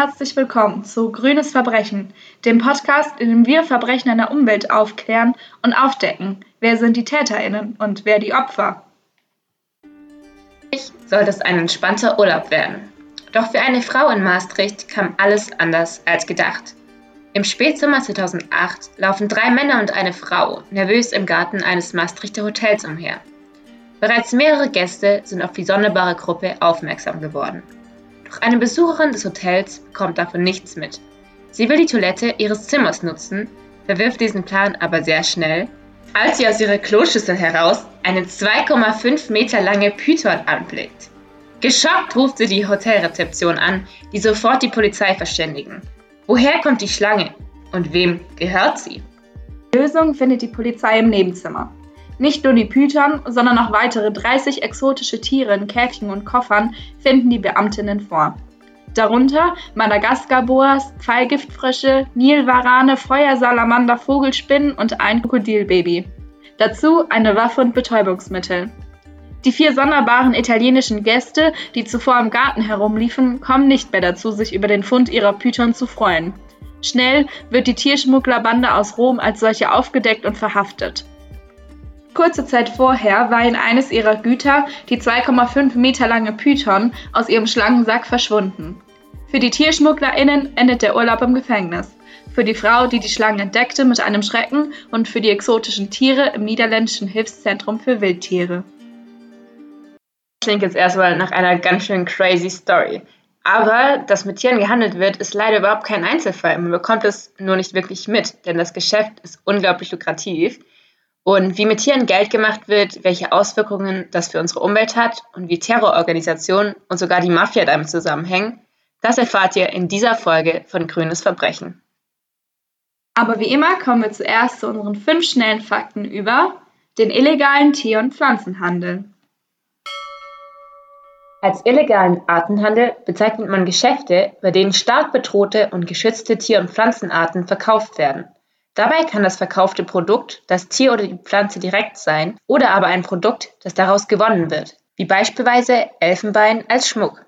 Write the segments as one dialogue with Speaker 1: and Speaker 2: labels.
Speaker 1: herzlich willkommen zu Grünes Verbrechen, dem Podcast, in dem wir Verbrechen in der Umwelt aufklären und aufdecken. Wer sind die TäterInnen und wer die Opfer?
Speaker 2: Ich sollte es ein entspannter Urlaub werden. Doch für eine Frau in Maastricht kam alles anders als gedacht. Im Spätsommer 2008 laufen drei Männer und eine Frau nervös im Garten eines Maastrichter Hotels umher. Bereits mehrere Gäste sind auf die sonderbare Gruppe aufmerksam geworden. Doch eine Besucherin des Hotels bekommt davon nichts mit. Sie will die Toilette ihres Zimmers nutzen, verwirft diesen Plan aber sehr schnell, als sie aus ihrer Kloschüssel heraus eine 2,5 Meter lange Python anblickt. Geschockt ruft sie die Hotelrezeption an, die sofort die Polizei verständigen. Woher kommt die Schlange und wem gehört sie?
Speaker 1: Lösung findet die Polizei im Nebenzimmer. Nicht nur die Python, sondern auch weitere 30 exotische Tiere in Käfchen und Koffern finden die Beamtinnen vor. Darunter Madagaskar-Boas, Pfeilgiftfrösche, Nilwarane, Feuersalamander, Vogelspinnen und ein Krokodilbaby. Dazu eine Waffe und Betäubungsmittel. Die vier sonderbaren italienischen Gäste, die zuvor im Garten herumliefen, kommen nicht mehr dazu, sich über den Fund ihrer Python zu freuen. Schnell wird die Tierschmugglerbande aus Rom als solche aufgedeckt und verhaftet. Kurze Zeit vorher war in eines ihrer Güter die 2,5 Meter lange Python aus ihrem Schlangensack verschwunden. Für die TierschmugglerInnen endet der Urlaub im Gefängnis. Für die Frau, die die Schlange entdeckte, mit einem Schrecken und für die exotischen Tiere im niederländischen Hilfszentrum für Wildtiere.
Speaker 2: Klingt jetzt erstmal nach einer ganz schön crazy Story. Aber dass mit Tieren gehandelt wird, ist leider überhaupt kein Einzelfall. Man bekommt es nur nicht wirklich mit, denn das Geschäft ist unglaublich lukrativ. Und wie mit Tieren Geld gemacht wird, welche Auswirkungen das für unsere Umwelt hat und wie Terrororganisationen und sogar die Mafia damit zusammenhängen, das erfahrt ihr in dieser Folge von Grünes Verbrechen.
Speaker 1: Aber wie immer kommen wir zuerst zu unseren fünf schnellen Fakten über den illegalen Tier- und Pflanzenhandel.
Speaker 2: Als illegalen Artenhandel bezeichnet man Geschäfte, bei denen stark bedrohte und geschützte Tier- und Pflanzenarten verkauft werden. Dabei kann das verkaufte Produkt das Tier oder die Pflanze direkt sein oder aber ein Produkt, das daraus gewonnen wird, wie beispielsweise Elfenbein als Schmuck.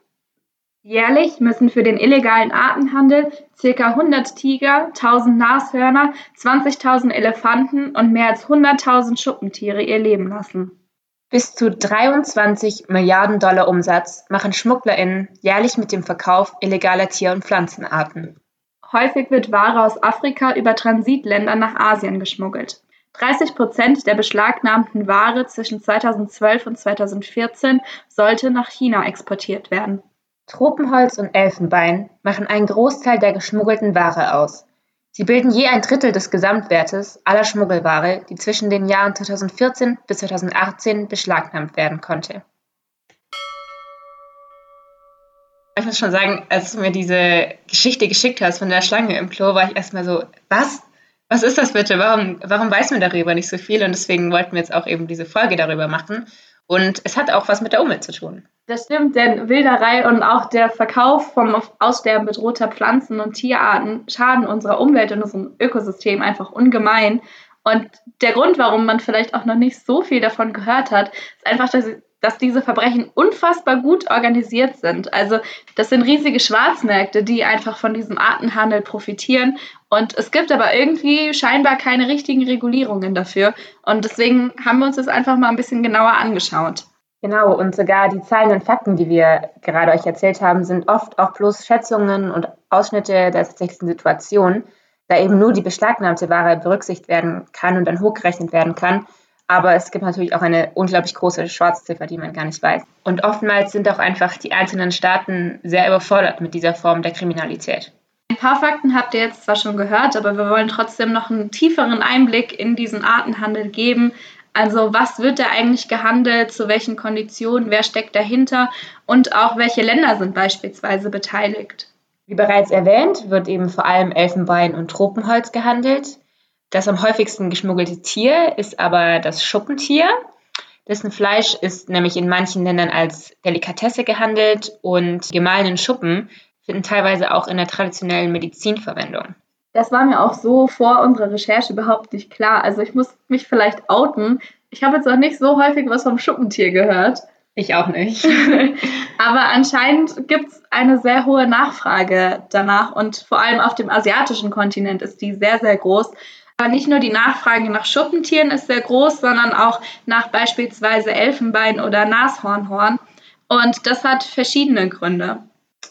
Speaker 1: Jährlich müssen für den illegalen Artenhandel ca. 100 Tiger, 1000 Nashörner, 20.000 Elefanten und mehr als 100.000 Schuppentiere ihr Leben lassen.
Speaker 2: Bis zu 23 Milliarden Dollar Umsatz machen SchmugglerInnen jährlich mit dem Verkauf illegaler Tier- und Pflanzenarten.
Speaker 1: Häufig wird Ware aus Afrika über Transitländer nach Asien geschmuggelt. 30 Prozent der beschlagnahmten Ware zwischen 2012 und 2014 sollte nach China exportiert werden.
Speaker 2: Tropenholz und Elfenbein machen einen Großteil der geschmuggelten Ware aus. Sie bilden je ein Drittel des Gesamtwertes aller Schmuggelware, die zwischen den Jahren 2014 bis 2018 beschlagnahmt werden konnte. Ich muss schon sagen, als du mir diese Geschichte geschickt hast von der Schlange im Klo, war ich erstmal so, was? Was ist das bitte? Warum, warum weiß man darüber nicht so viel? Und deswegen wollten wir jetzt auch eben diese Folge darüber machen. Und es hat auch was mit der Umwelt zu tun.
Speaker 1: Das stimmt, denn Wilderei und auch der Verkauf vom Aussterben bedrohter Pflanzen und Tierarten schaden unserer Umwelt und unserem Ökosystem einfach ungemein. Und der Grund, warum man vielleicht auch noch nicht so viel davon gehört hat, ist einfach, dass dass diese Verbrechen unfassbar gut organisiert sind. Also das sind riesige Schwarzmärkte, die einfach von diesem Artenhandel profitieren. Und es gibt aber irgendwie scheinbar keine richtigen Regulierungen dafür. Und deswegen haben wir uns das einfach mal ein bisschen genauer angeschaut.
Speaker 2: Genau, und sogar die Zahlen und Fakten, die wir gerade euch erzählt haben, sind oft auch bloß Schätzungen und Ausschnitte der tatsächlichen Situation, da eben nur die beschlagnahmte Ware berücksichtigt werden kann und dann hochgerechnet werden kann aber es gibt natürlich auch eine unglaublich große Schwarzziffer, die man gar nicht weiß. Und oftmals sind auch einfach die einzelnen Staaten sehr überfordert mit dieser Form der Kriminalität.
Speaker 1: Ein paar Fakten habt ihr jetzt zwar schon gehört, aber wir wollen trotzdem noch einen tieferen Einblick in diesen Artenhandel geben. Also was wird da eigentlich gehandelt, zu welchen Konditionen, wer steckt dahinter und auch welche Länder sind beispielsweise beteiligt.
Speaker 2: Wie bereits erwähnt, wird eben vor allem Elfenbein und Tropenholz gehandelt. Das am häufigsten geschmuggelte Tier ist aber das Schuppentier. Dessen Fleisch ist nämlich in manchen Ländern als Delikatesse gehandelt und gemahlenen Schuppen finden teilweise auch in der traditionellen Medizin Verwendung.
Speaker 1: Das war mir auch so vor unserer Recherche überhaupt nicht klar. Also ich muss mich vielleicht outen. Ich habe jetzt auch nicht so häufig was vom Schuppentier gehört.
Speaker 2: Ich auch nicht.
Speaker 1: Aber anscheinend gibt es eine sehr hohe Nachfrage danach und vor allem auf dem asiatischen Kontinent ist die sehr, sehr groß. Nicht nur die Nachfrage nach Schuppentieren ist sehr groß, sondern auch nach beispielsweise Elfenbein oder Nashornhorn. Und das hat verschiedene Gründe.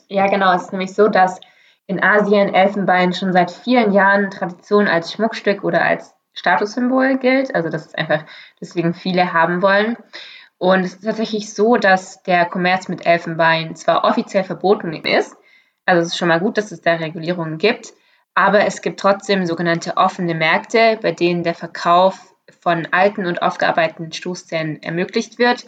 Speaker 2: Ja, genau. Es ist nämlich so, dass in Asien Elfenbein schon seit vielen Jahren Tradition als Schmuckstück oder als Statussymbol gilt. Also dass es einfach deswegen viele haben wollen. Und es ist tatsächlich so, dass der Kommerz mit Elfenbein zwar offiziell verboten ist, also es ist schon mal gut, dass es da Regulierungen gibt, aber es gibt trotzdem sogenannte offene Märkte, bei denen der Verkauf von alten und aufgearbeiteten Stoßzähnen ermöglicht wird.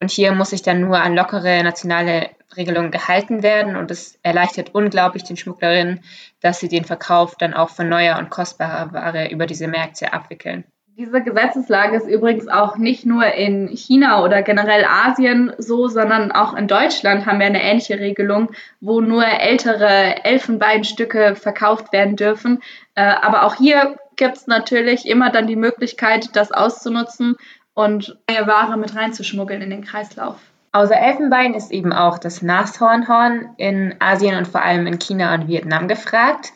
Speaker 2: Und hier muss sich dann nur an lockere nationale Regelungen gehalten werden und es erleichtert unglaublich den Schmugglerinnen, dass sie den Verkauf dann auch von neuer und kostbarer Ware über diese Märkte abwickeln.
Speaker 1: Diese Gesetzeslage ist übrigens auch nicht nur in China oder generell Asien so, sondern auch in Deutschland haben wir eine ähnliche Regelung, wo nur ältere Elfenbeinstücke verkauft werden dürfen. Äh, aber auch hier gibt es natürlich immer dann die Möglichkeit, das auszunutzen und neue Ware mit reinzuschmuggeln in den Kreislauf.
Speaker 2: Außer Elfenbein ist eben auch das Nashornhorn in Asien und vor allem in China und Vietnam gefragt.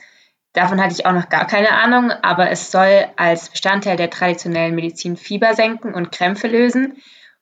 Speaker 2: Davon hatte ich auch noch gar keine Ahnung, aber es soll als Bestandteil der traditionellen Medizin Fieber senken und Krämpfe lösen.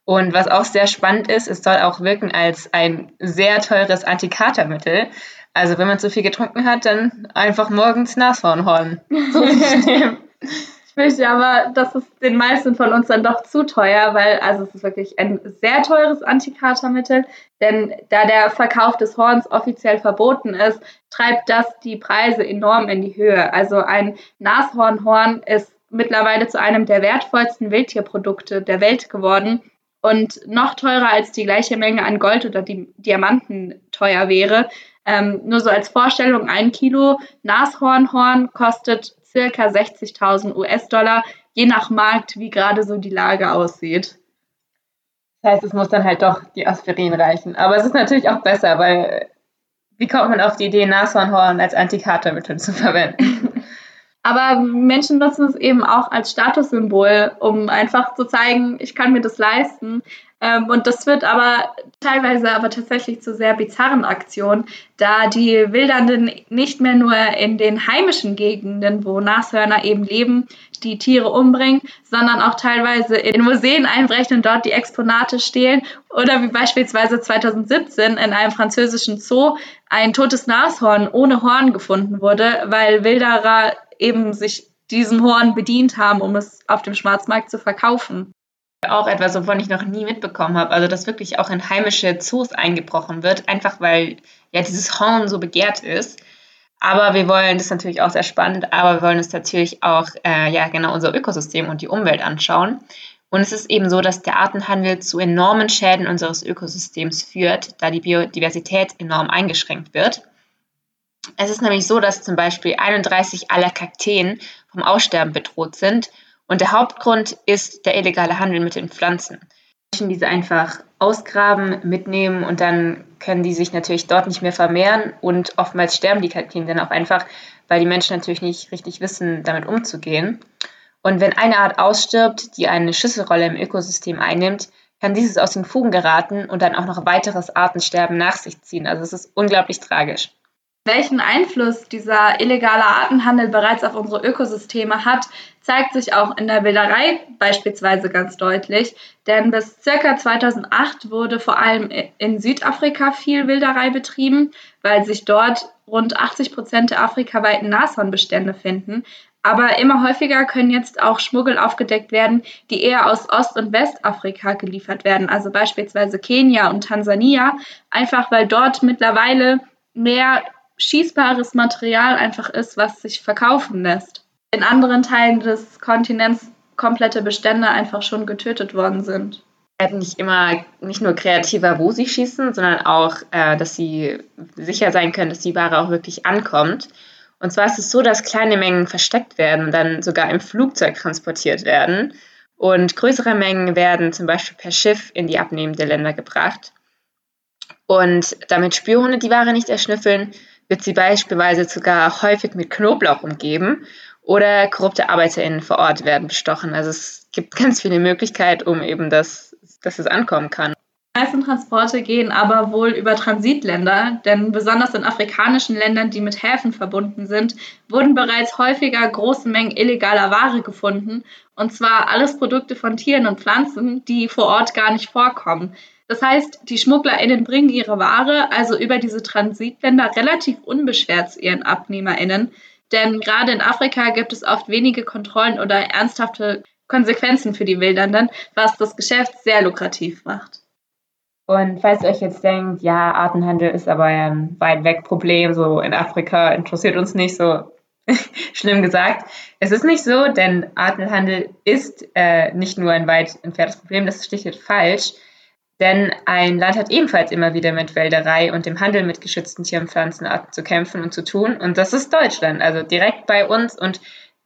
Speaker 2: Und was auch sehr spannend ist, es soll auch wirken als ein sehr teures Antikatermittel. Also wenn man zu viel getrunken hat, dann einfach morgens Nashornhorn.
Speaker 1: Ich fürchte aber, das ist den meisten von uns dann doch zu teuer, weil also es ist wirklich ein sehr teures Antikatermittel, denn da der Verkauf des Horns offiziell verboten ist, treibt das die Preise enorm in die Höhe. Also ein Nashornhorn ist mittlerweile zu einem der wertvollsten Wildtierprodukte der Welt geworden und noch teurer als die gleiche Menge an Gold oder die Diamanten teuer wäre. Ähm, nur so als Vorstellung, ein Kilo Nashornhorn kostet circa 60.000 US-Dollar, je nach Markt, wie gerade so die Lage aussieht.
Speaker 2: Das heißt, es muss dann halt doch die Aspirin reichen. Aber es ist natürlich auch besser, weil wie kommt man auf die Idee, Nashornhorn als Antikatermittel zu verwenden?
Speaker 1: Aber Menschen nutzen es eben auch als Statussymbol, um einfach zu zeigen, ich kann mir das leisten. Ähm, und das wird aber teilweise aber tatsächlich zu sehr bizarren Aktionen, da die Wildernden nicht mehr nur in den heimischen Gegenden, wo Nashörner eben leben, die Tiere umbringen, sondern auch teilweise in Museen einbrechen und dort die Exponate stehlen. Oder wie beispielsweise 2017 in einem französischen Zoo ein totes Nashorn ohne Horn gefunden wurde, weil Wilderer eben sich diesem Horn bedient haben, um es auf dem Schwarzmarkt zu verkaufen
Speaker 2: auch etwas, wovon ich noch nie mitbekommen habe. Also, dass wirklich auch in heimische Zoos eingebrochen wird, einfach weil ja dieses Horn so begehrt ist. Aber wir wollen, das ist natürlich auch sehr spannend, aber wir wollen uns natürlich auch, äh, ja, genau unser Ökosystem und die Umwelt anschauen. Und es ist eben so, dass der Artenhandel zu enormen Schäden unseres Ökosystems führt, da die Biodiversität enorm eingeschränkt wird. Es ist nämlich so, dass zum Beispiel 31 aller Kakteen vom Aussterben bedroht sind und der Hauptgrund ist der illegale Handel mit den Pflanzen. Menschen diese einfach ausgraben, mitnehmen und dann können die sich natürlich dort nicht mehr vermehren und oftmals sterben die Kakteen dann auch einfach, weil die Menschen natürlich nicht richtig wissen, damit umzugehen. Und wenn eine Art ausstirbt, die eine Schlüsselrolle im Ökosystem einnimmt, kann dieses aus den Fugen geraten und dann auch noch weiteres Artensterben nach sich ziehen. Also es ist unglaublich tragisch.
Speaker 1: Welchen Einfluss dieser illegale Artenhandel bereits auf unsere Ökosysteme hat, zeigt sich auch in der Wilderei beispielsweise ganz deutlich. Denn bis ca. 2008 wurde vor allem in Südafrika viel Wilderei betrieben, weil sich dort rund 80 Prozent der afrikaweiten Nashornbestände finden. Aber immer häufiger können jetzt auch Schmuggel aufgedeckt werden, die eher aus Ost- und Westafrika geliefert werden, also beispielsweise Kenia und Tansania, einfach weil dort mittlerweile mehr schießbares Material einfach ist, was sich verkaufen lässt. In anderen Teilen des Kontinents komplette Bestände einfach schon getötet worden sind.
Speaker 2: Werden nicht immer nicht nur kreativer, wo sie schießen, sondern auch, äh, dass sie sicher sein können, dass die Ware auch wirklich ankommt. Und zwar ist es so, dass kleine Mengen versteckt werden und dann sogar im Flugzeug transportiert werden. Und größere Mengen werden zum Beispiel per Schiff in die abnehmenden Länder gebracht. Und damit Spürhunde die Ware nicht erschnüffeln, wird sie beispielsweise sogar häufig mit Knoblauch umgeben oder korrupte ArbeiterInnen vor Ort werden bestochen. Also es gibt ganz viele Möglichkeiten, um eben das, dass es ankommen kann.
Speaker 1: Die meisten Transporte gehen aber wohl über Transitländer, denn besonders in afrikanischen Ländern, die mit Häfen verbunden sind, wurden bereits häufiger große Mengen illegaler Ware gefunden, und zwar alles Produkte von Tieren und Pflanzen, die vor Ort gar nicht vorkommen. Das heißt, die SchmugglerInnen bringen ihre Ware also über diese Transitländer relativ unbeschwert zu ihren AbnehmerInnen, denn gerade in Afrika gibt es oft wenige Kontrollen oder ernsthafte Konsequenzen für die Wildernden, was das Geschäft sehr lukrativ macht.
Speaker 2: Und falls ihr euch jetzt denkt, ja, Artenhandel ist aber ein weit weg Problem, so in Afrika interessiert uns nicht, so schlimm gesagt. Es ist nicht so, denn Artenhandel ist äh, nicht nur ein weit entferntes Problem, das ist schlicht falsch. Denn ein Land hat ebenfalls immer wieder mit Wälderei und dem Handel mit geschützten Tier- und Pflanzenarten zu kämpfen und zu tun. Und das ist Deutschland, also direkt bei uns. Und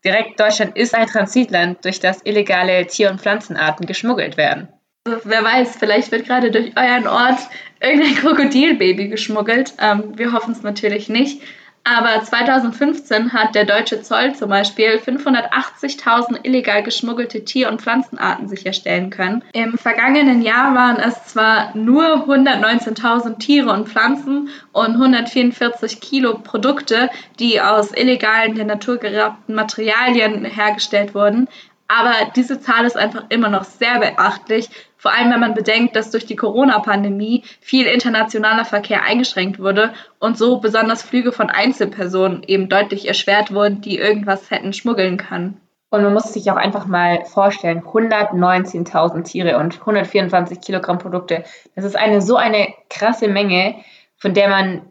Speaker 2: direkt Deutschland ist ein Transitland, durch das illegale Tier- und Pflanzenarten geschmuggelt werden.
Speaker 1: Also, wer weiß, vielleicht wird gerade durch euren Ort irgendein Krokodilbaby geschmuggelt. Ähm, wir hoffen es natürlich nicht. Aber 2015 hat der deutsche Zoll zum Beispiel 580.000 illegal geschmuggelte Tier- und Pflanzenarten sicherstellen können. Im vergangenen Jahr waren es zwar nur 119.000 Tiere und Pflanzen und 144 Kilo Produkte, die aus illegalen, der Natur geraubten Materialien hergestellt wurden, aber diese Zahl ist einfach immer noch sehr beachtlich, vor allem wenn man bedenkt, dass durch die Corona-Pandemie viel internationaler Verkehr eingeschränkt wurde und so besonders Flüge von Einzelpersonen eben deutlich erschwert wurden, die irgendwas hätten schmuggeln können.
Speaker 2: Und man muss sich auch einfach mal vorstellen, 119.000 Tiere und 124 Kilogramm Produkte. Das ist eine so eine krasse Menge, von der man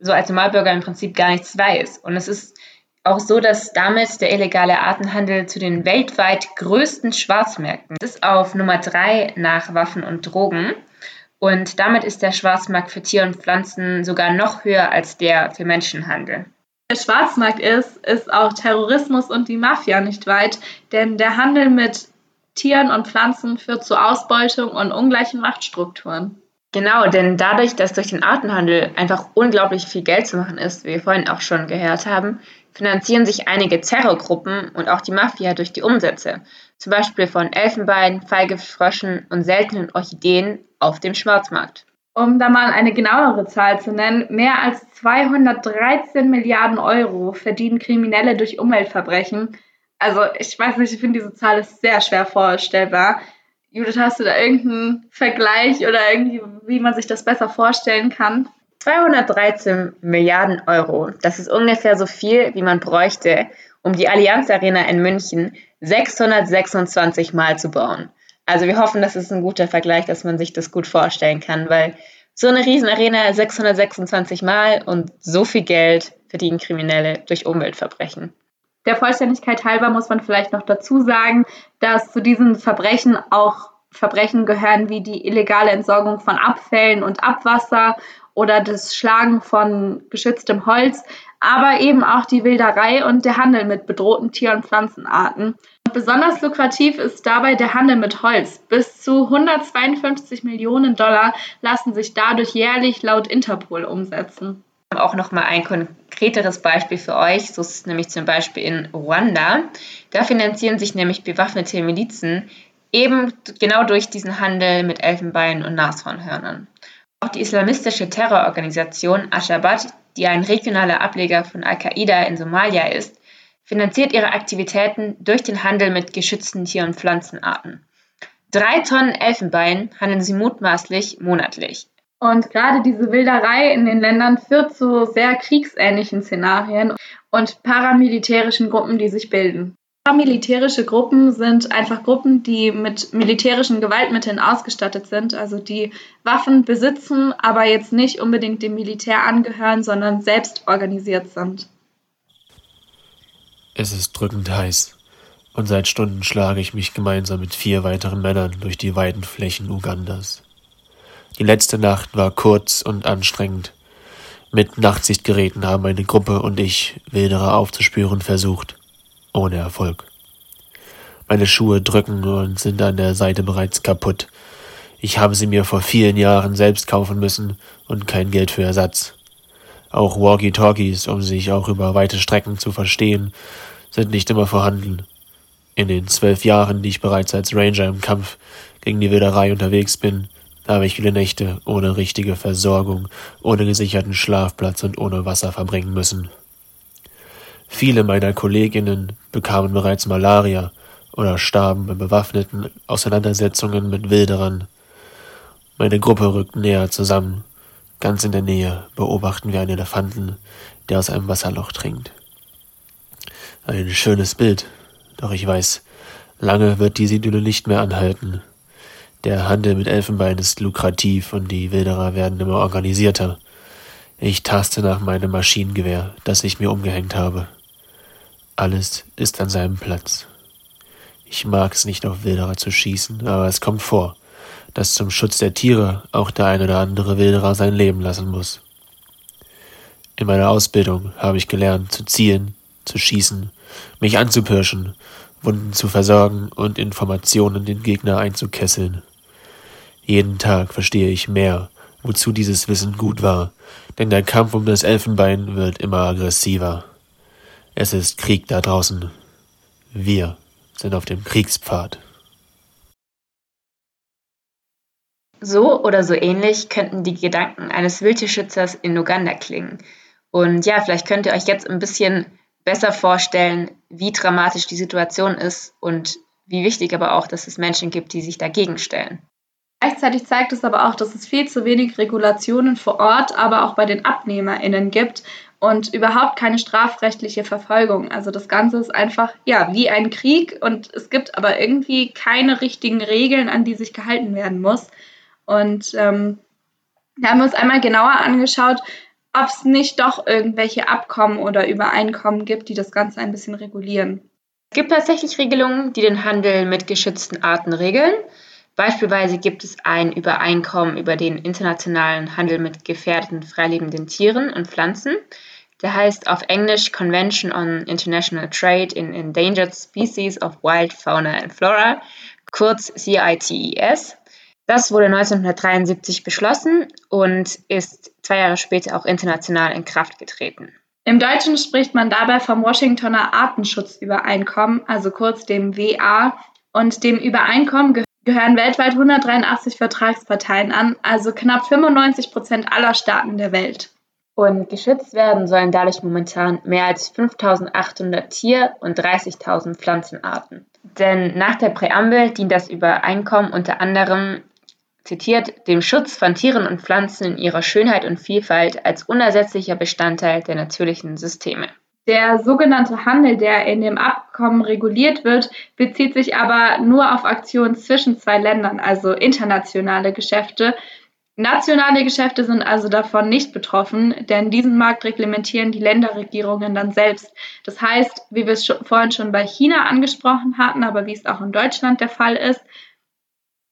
Speaker 2: so als Normalbürger im Prinzip gar nichts weiß. Und es ist auch so, dass damit der illegale Artenhandel zu den weltweit größten Schwarzmärkten ist auf Nummer drei nach Waffen und Drogen. Und damit ist der Schwarzmarkt für Tier und Pflanzen sogar noch höher als der für Menschenhandel.
Speaker 1: Der Schwarzmarkt ist, ist auch Terrorismus und die Mafia nicht weit, denn der Handel mit Tieren und Pflanzen führt zu Ausbeutung und ungleichen Machtstrukturen.
Speaker 2: Genau, denn dadurch, dass durch den Artenhandel einfach unglaublich viel Geld zu machen ist, wie wir vorhin auch schon gehört haben, finanzieren sich einige Terrorgruppen und auch die Mafia durch die Umsätze, zum Beispiel von Elfenbein, Feigefröschen und seltenen Orchideen auf dem Schwarzmarkt.
Speaker 1: Um da mal eine genauere Zahl zu nennen, mehr als 213 Milliarden Euro verdienen Kriminelle durch Umweltverbrechen. Also ich weiß nicht, ich finde diese Zahl ist sehr schwer vorstellbar. Judith, hast du da irgendeinen Vergleich oder irgendwie, wie man sich das besser vorstellen kann?
Speaker 2: 213 Milliarden Euro. Das ist ungefähr so viel, wie man bräuchte, um die Allianz Arena in München 626 Mal zu bauen. Also wir hoffen, das ist ein guter Vergleich, dass man sich das gut vorstellen kann, weil so eine Riesenarena 626 Mal und so viel Geld verdienen Kriminelle durch Umweltverbrechen.
Speaker 1: Der Vollständigkeit halber muss man vielleicht noch dazu sagen, dass zu diesen Verbrechen auch Verbrechen gehören wie die illegale Entsorgung von Abfällen und Abwasser oder das Schlagen von geschütztem Holz, aber eben auch die Wilderei und der Handel mit bedrohten Tier- und Pflanzenarten. Besonders lukrativ ist dabei der Handel mit Holz. Bis zu 152 Millionen Dollar lassen sich dadurch jährlich laut Interpol umsetzen.
Speaker 2: Auch noch mal ein konkreteres Beispiel für euch. So ist es nämlich zum Beispiel in Ruanda. Da finanzieren sich nämlich bewaffnete Milizen eben genau durch diesen Handel mit Elfenbein und Nashornhörnern. Auch die islamistische Terrororganisation Al-Shabaab, die ein regionaler Ableger von Al-Qaida in Somalia ist, finanziert ihre Aktivitäten durch den Handel mit geschützten Tier- und Pflanzenarten. Drei Tonnen Elfenbein handeln sie mutmaßlich monatlich.
Speaker 1: Und gerade diese Wilderei in den Ländern führt zu sehr kriegsähnlichen Szenarien und paramilitärischen Gruppen, die sich bilden. Paramilitärische Gruppen sind einfach Gruppen, die mit militärischen Gewaltmitteln ausgestattet sind, also die Waffen besitzen, aber jetzt nicht unbedingt dem Militär angehören, sondern selbst organisiert sind.
Speaker 3: Es ist drückend heiß, und seit Stunden schlage ich mich gemeinsam mit vier weiteren Männern durch die weiten Flächen Ugandas. Die letzte Nacht war kurz und anstrengend. Mit Nachtsichtgeräten haben eine Gruppe und ich Wilderer aufzuspüren versucht ohne Erfolg. Meine Schuhe drücken und sind an der Seite bereits kaputt. Ich habe sie mir vor vielen Jahren selbst kaufen müssen und kein Geld für Ersatz. Auch Walkie-Talkies, um sich auch über weite Strecken zu verstehen, sind nicht immer vorhanden. In den zwölf Jahren, die ich bereits als Ranger im Kampf gegen die Wilderei unterwegs bin, habe ich viele Nächte ohne richtige Versorgung, ohne gesicherten Schlafplatz und ohne Wasser verbringen müssen. Viele meiner Kolleginnen bekamen bereits Malaria oder starben bei bewaffneten Auseinandersetzungen mit Wilderern. Meine Gruppe rückt näher zusammen. Ganz in der Nähe beobachten wir einen Elefanten, der aus einem Wasserloch trinkt. Ein schönes Bild, doch ich weiß, lange wird diese Idylle nicht mehr anhalten. Der Handel mit Elfenbein ist lukrativ und die Wilderer werden immer organisierter. Ich taste nach meinem Maschinengewehr, das ich mir umgehängt habe. Alles ist an seinem Platz. Ich mag es nicht auf Wilderer zu schießen, aber es kommt vor, dass zum Schutz der Tiere auch der ein oder andere Wilderer sein Leben lassen muss. In meiner Ausbildung habe ich gelernt zu zielen, zu schießen, mich anzupirschen, Wunden zu versorgen und Informationen den Gegner einzukesseln. Jeden Tag verstehe ich mehr, wozu dieses Wissen gut war, denn der Kampf um das Elfenbein wird immer aggressiver. Es ist Krieg da draußen. Wir sind auf dem Kriegspfad.
Speaker 2: So oder so ähnlich könnten die Gedanken eines Wildtierschützers in Uganda klingen. Und ja, vielleicht könnt ihr euch jetzt ein bisschen besser vorstellen, wie dramatisch die Situation ist und wie wichtig aber auch, dass es Menschen gibt, die sich dagegen stellen.
Speaker 1: Gleichzeitig zeigt es aber auch, dass es viel zu wenig Regulationen vor Ort, aber auch bei den AbnehmerInnen gibt und überhaupt keine strafrechtliche Verfolgung. Also das Ganze ist einfach, ja, wie ein Krieg und es gibt aber irgendwie keine richtigen Regeln, an die sich gehalten werden muss. Und ähm, da haben wir uns einmal genauer angeschaut, ob es nicht doch irgendwelche Abkommen oder Übereinkommen gibt, die das Ganze ein bisschen regulieren.
Speaker 2: Es gibt tatsächlich Regelungen, die den Handel mit geschützten Arten regeln. Beispielsweise gibt es ein Übereinkommen über den internationalen Handel mit gefährdeten freilebenden Tieren und Pflanzen. Der heißt auf Englisch Convention on International Trade in Endangered Species of Wild Fauna and Flora, kurz CITES. Das wurde 1973 beschlossen und ist zwei Jahre später auch international in Kraft getreten.
Speaker 1: Im Deutschen spricht man dabei vom Washingtoner Artenschutzübereinkommen, also kurz dem WA, und dem Übereinkommen gehören weltweit 183 Vertragsparteien an, also knapp 95 Prozent aller Staaten der Welt.
Speaker 2: Und geschützt werden sollen dadurch momentan mehr als 5800 Tier- und 30.000 Pflanzenarten. Denn nach der Präambel dient das Übereinkommen unter anderem, zitiert, dem Schutz von Tieren und Pflanzen in ihrer Schönheit und Vielfalt als unersetzlicher Bestandteil der natürlichen Systeme.
Speaker 1: Der sogenannte Handel, der in dem Abkommen reguliert wird, bezieht sich aber nur auf Aktionen zwischen zwei Ländern, also internationale Geschäfte. Nationale Geschäfte sind also davon nicht betroffen, denn diesen Markt reglementieren die Länderregierungen dann selbst. Das heißt, wie wir es vorhin schon bei China angesprochen hatten, aber wie es auch in Deutschland der Fall ist,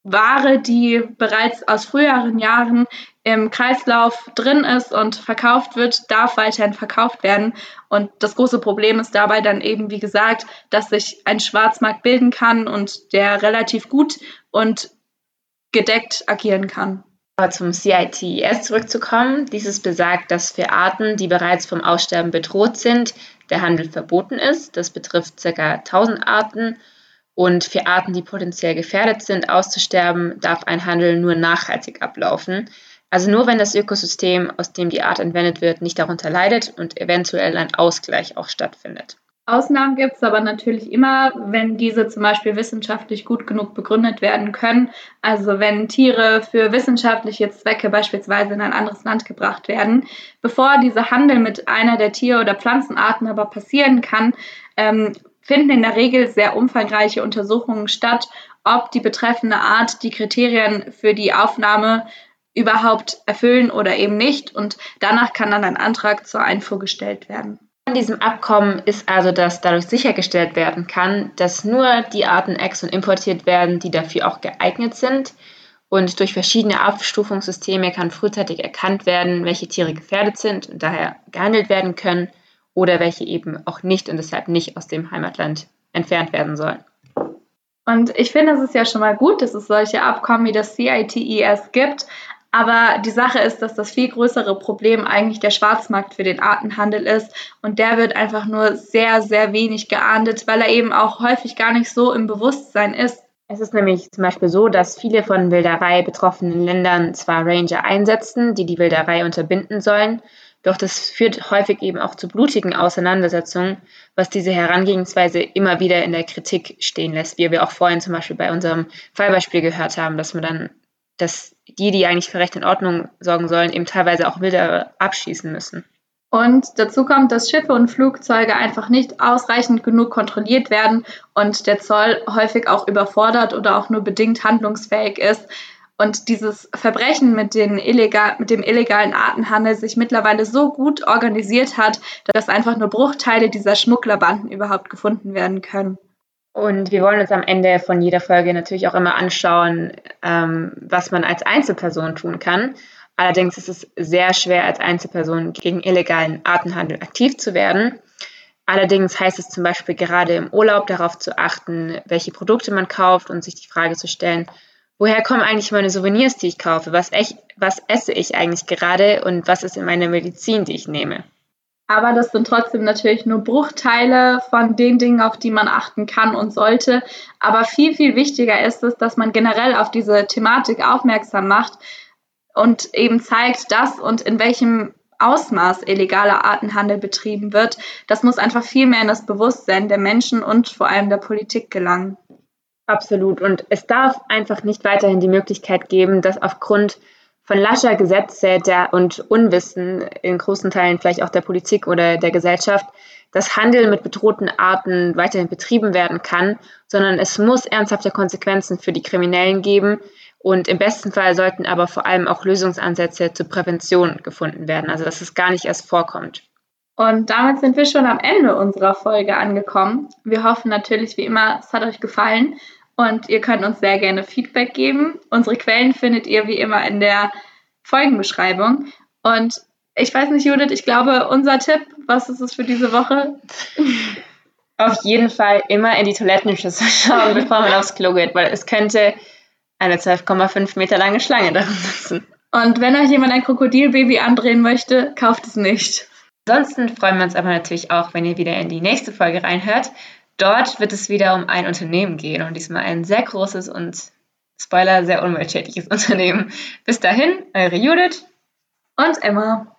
Speaker 1: Ware, die bereits aus früheren Jahren im Kreislauf drin ist und verkauft wird, darf weiterhin verkauft werden. Und das große Problem ist dabei dann eben, wie gesagt, dass sich ein Schwarzmarkt bilden kann und der relativ gut und gedeckt agieren kann.
Speaker 2: Zum CITES zurückzukommen. Dieses besagt, dass für Arten, die bereits vom Aussterben bedroht sind, der Handel verboten ist. Das betrifft ca. 1000 Arten. Und für Arten, die potenziell gefährdet sind, auszusterben, darf ein Handel nur nachhaltig ablaufen. Also nur wenn das Ökosystem, aus dem die Art entwendet wird, nicht darunter leidet und eventuell ein Ausgleich auch stattfindet.
Speaker 1: Ausnahmen gibt es aber natürlich immer, wenn diese zum Beispiel wissenschaftlich gut genug begründet werden können. Also wenn Tiere für wissenschaftliche Zwecke beispielsweise in ein anderes Land gebracht werden. Bevor dieser Handel mit einer der Tier- oder Pflanzenarten aber passieren kann, ähm, finden in der Regel sehr umfangreiche Untersuchungen statt, ob die betreffende Art die Kriterien für die Aufnahme überhaupt erfüllen oder eben nicht. Und danach kann dann ein Antrag zur Einfuhr gestellt werden.
Speaker 2: An diesem Abkommen ist also, dass dadurch sichergestellt werden kann, dass nur die Arten ex- importiert werden, die dafür auch geeignet sind. Und durch verschiedene Abstufungssysteme kann frühzeitig erkannt werden, welche Tiere gefährdet sind und daher gehandelt werden können oder welche eben auch nicht und deshalb nicht aus dem Heimatland entfernt werden sollen.
Speaker 1: Und ich finde, es ist ja schon mal gut, dass es solche Abkommen wie das CITES gibt. Aber die Sache ist, dass das viel größere Problem eigentlich der Schwarzmarkt für den Artenhandel ist. Und der wird einfach nur sehr, sehr wenig geahndet, weil er eben auch häufig gar nicht so im Bewusstsein ist.
Speaker 2: Es ist nämlich zum Beispiel so, dass viele von Wilderei betroffenen Ländern zwar Ranger einsetzen, die die Wilderei unterbinden sollen, doch das führt häufig eben auch zu blutigen Auseinandersetzungen, was diese Herangehensweise immer wieder in der Kritik stehen lässt, wie wir auch vorhin zum Beispiel bei unserem Fallbeispiel gehört haben, dass man dann, dass die, die eigentlich für Recht und Ordnung sorgen sollen, eben teilweise auch Wilderer abschießen müssen.
Speaker 1: Und dazu kommt, dass Schiffe und Flugzeuge einfach nicht ausreichend genug kontrolliert werden und der Zoll häufig auch überfordert oder auch nur bedingt handlungsfähig ist. Und dieses Verbrechen mit, illegal, mit dem illegalen Artenhandel sich mittlerweile so gut organisiert hat, dass einfach nur Bruchteile dieser Schmugglerbanden überhaupt gefunden werden können.
Speaker 2: Und wir wollen uns am Ende von jeder Folge natürlich auch immer anschauen, ähm, was man als Einzelperson tun kann. Allerdings ist es sehr schwer, als Einzelperson gegen illegalen Artenhandel aktiv zu werden. Allerdings heißt es zum Beispiel gerade im Urlaub darauf zu achten, welche Produkte man kauft und sich die Frage zu stellen, woher kommen eigentlich meine Souvenirs, die ich kaufe? Was, echt, was esse ich eigentlich gerade und was ist in meiner Medizin, die ich nehme?
Speaker 1: Aber das sind trotzdem natürlich nur Bruchteile von den Dingen, auf die man achten kann und sollte. Aber viel, viel wichtiger ist es, dass man generell auf diese Thematik aufmerksam macht, und eben zeigt, dass und in welchem Ausmaß illegaler Artenhandel betrieben wird. Das muss einfach viel mehr in das Bewusstsein der Menschen und vor allem der Politik gelangen.
Speaker 2: Absolut. Und es darf einfach nicht weiterhin die Möglichkeit geben, dass aufgrund von lascher Gesetze der und Unwissen in großen Teilen vielleicht auch der Politik oder der Gesellschaft, dass Handel mit bedrohten Arten weiterhin betrieben werden kann, sondern es muss ernsthafte Konsequenzen für die Kriminellen geben, und im besten Fall sollten aber vor allem auch Lösungsansätze zur Prävention gefunden werden, also dass es gar nicht erst vorkommt.
Speaker 1: Und damit sind wir schon am Ende unserer Folge angekommen. Wir hoffen natürlich wie immer, es hat euch gefallen und ihr könnt uns sehr gerne Feedback geben. Unsere Quellen findet ihr wie immer in der Folgenbeschreibung. Und ich weiß nicht, Judith, ich glaube, unser Tipp, was ist es für diese Woche?
Speaker 2: Auf jeden Fall immer in die Toilettenschüssel schauen, bevor man aufs Klo geht, weil es könnte eine 12,5 Meter lange Schlange darin sitzen.
Speaker 1: Und wenn euch jemand ein Krokodilbaby andrehen möchte, kauft es nicht.
Speaker 2: Ansonsten freuen wir uns aber natürlich auch, wenn ihr wieder in die nächste Folge reinhört. Dort wird es wieder um ein Unternehmen gehen und diesmal ein sehr großes und Spoiler, sehr umweltschädliches Unternehmen. Bis dahin, eure Judith
Speaker 1: und Emma.